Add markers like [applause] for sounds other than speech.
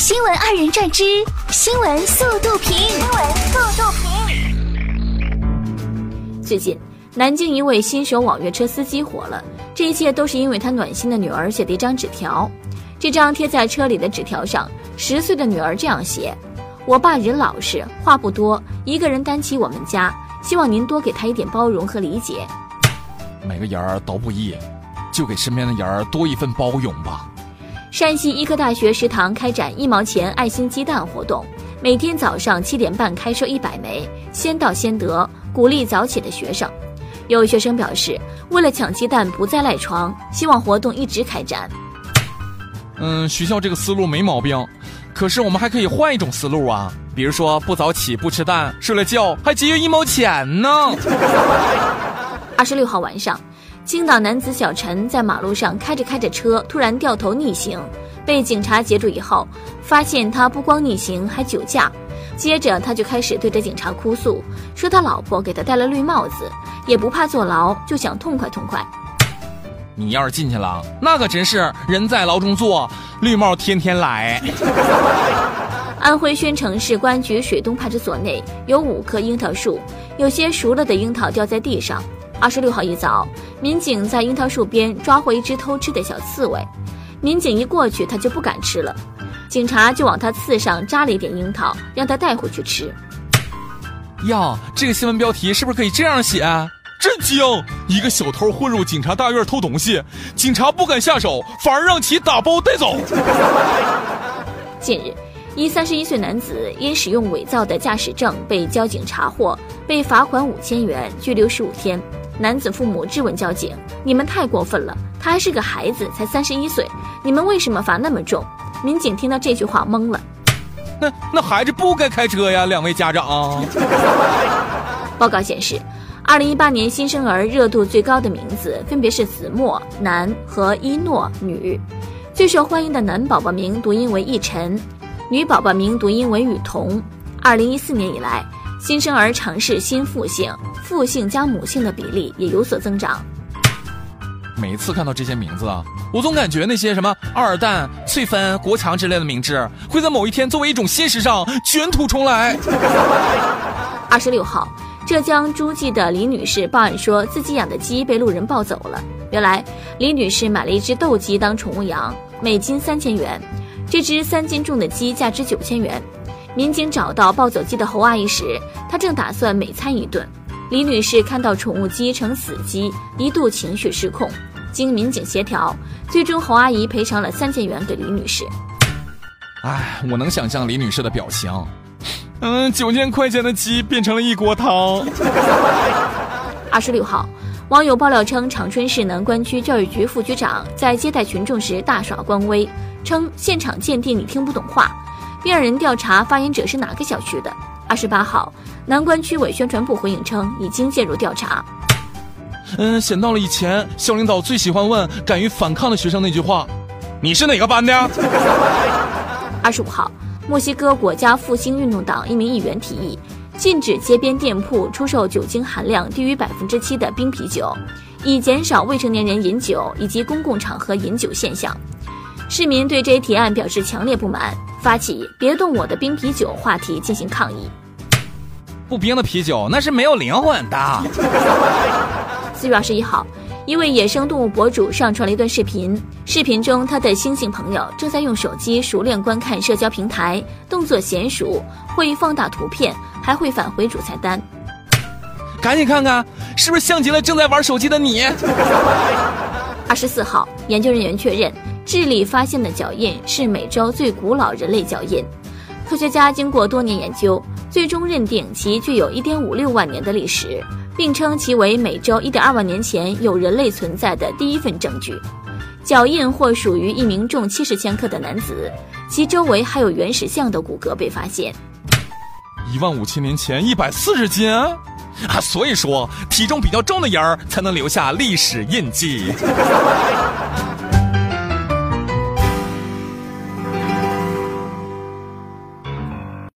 新闻二人转之新闻速度评。新闻速度评。最近，南京一位新手网约车司机火了，这一切都是因为他暖心的女儿写的一张纸条。这张贴在车里的纸条上，十岁的女儿这样写：“我爸人老实，话不多，一个人担起我们家，希望您多给他一点包容和理解。”每个人儿都不易，就给身边的人儿多一份包容吧。山西医科大学食堂开展一毛钱爱心鸡蛋活动，每天早上七点半开售一百枚，先到先得，鼓励早起的学生。有学生表示，为了抢鸡蛋不再赖床，希望活动一直开展。嗯，学校这个思路没毛病，可是我们还可以换一种思路啊，比如说不早起不吃蛋，睡了觉还节约一毛钱呢。[laughs] 二十六号晚上。青岛男子小陈在马路上开着开着车，突然掉头逆行，被警察截住以后，发现他不光逆行还酒驾，接着他就开始对着警察哭诉，说他老婆给他戴了绿帽子，也不怕坐牢，就想痛快痛快。你要是进去了，那可真是人在牢中坐，绿帽天天来。[laughs] 安徽宣城市公安局水东派出所内有五棵樱桃树，有些熟了的樱桃掉在地上。二十六号一早，民警在樱桃树边抓获一只偷吃的小刺猬。民警一过去，它就不敢吃了，警察就往它刺上扎了一点樱桃，让它带回去吃。呀，这个新闻标题是不是可以这样写？震惊！一个小偷混入警察大院偷东西，警察不敢下手，反而让其打包带走。[laughs] 近日，一三十一岁男子因使用伪造的驾驶证被交警查获，被罚款五千元，拘留十五天。男子父母质问交警：“你们太过分了，他还是个孩子，才三十一岁，你们为什么罚那么重？”民警听到这句话懵了：“那那孩子不该开车呀！”两位家长。报告显示，二零一八年新生儿热度最高的名字分别是子墨男和一诺女，最受欢迎的男宝宝名读音为一晨，女宝宝名读音为雨桐。二零一四年以来。新生儿尝试新父姓，父姓加母姓的比例也有所增长。每一次看到这些名字啊，我总感觉那些什么二蛋、翠芬、国强之类的名字，会在某一天作为一种新时尚卷土重来。二十六号，浙江诸暨的李女士报案说自己养的鸡被路人抱走了。原来，李女士买了一只斗鸡当宠物养，每斤三千元，这只三斤重的鸡价值九千元。民警找到抱走鸡的侯阿姨时，她正打算美餐一顿。李女士看到宠物鸡成死鸡，一度情绪失控。经民警协调，最终侯阿姨赔偿了三千元给李女士。哎，我能想象李女士的表情。[laughs] 嗯，九千块钱的鸡变成了一锅汤。[laughs] 二十六号，网友爆料称，长春市南关区教育局副局长在接待群众时大耍官威，称现场鉴定你听不懂话。并让人调查发言者是哪个小区的。二十八号，南关区委宣传部回应称，已经介入调查。嗯，想到了以前校领导最喜欢问敢于反抗的学生那句话：“你是哪个班的？” [laughs] 二十五号，墨西哥国家复兴运动党一名议员提议，禁止街边店铺出售酒精含量低于百分之七的冰啤酒，以减少未成年人饮酒以及公共场合饮酒现象。市民对这一提案表示强烈不满。发起“别动我的冰啤酒”话题进行抗议。不冰的啤酒那是没有灵魂的。四月二十一号，一位野生动物博主上传了一段视频，视频中他的猩猩朋友正在用手机熟练观看社交平台，动作娴熟，会放大图片，还会返回主菜单。赶紧看看，是不是像极了正在玩手机的你？二十四号，研究人员确认。智利发现的脚印是美洲最古老人类脚印，科学家经过多年研究，最终认定其具有一点五六万年的历史，并称其为美洲一点二万年前有人类存在的第一份证据。脚印或属于一名重七十千克的男子，其周围还有原始象的骨骼被发现。一万五千年前一百四十斤啊！所以说体重比较重的人儿才能留下历史印记。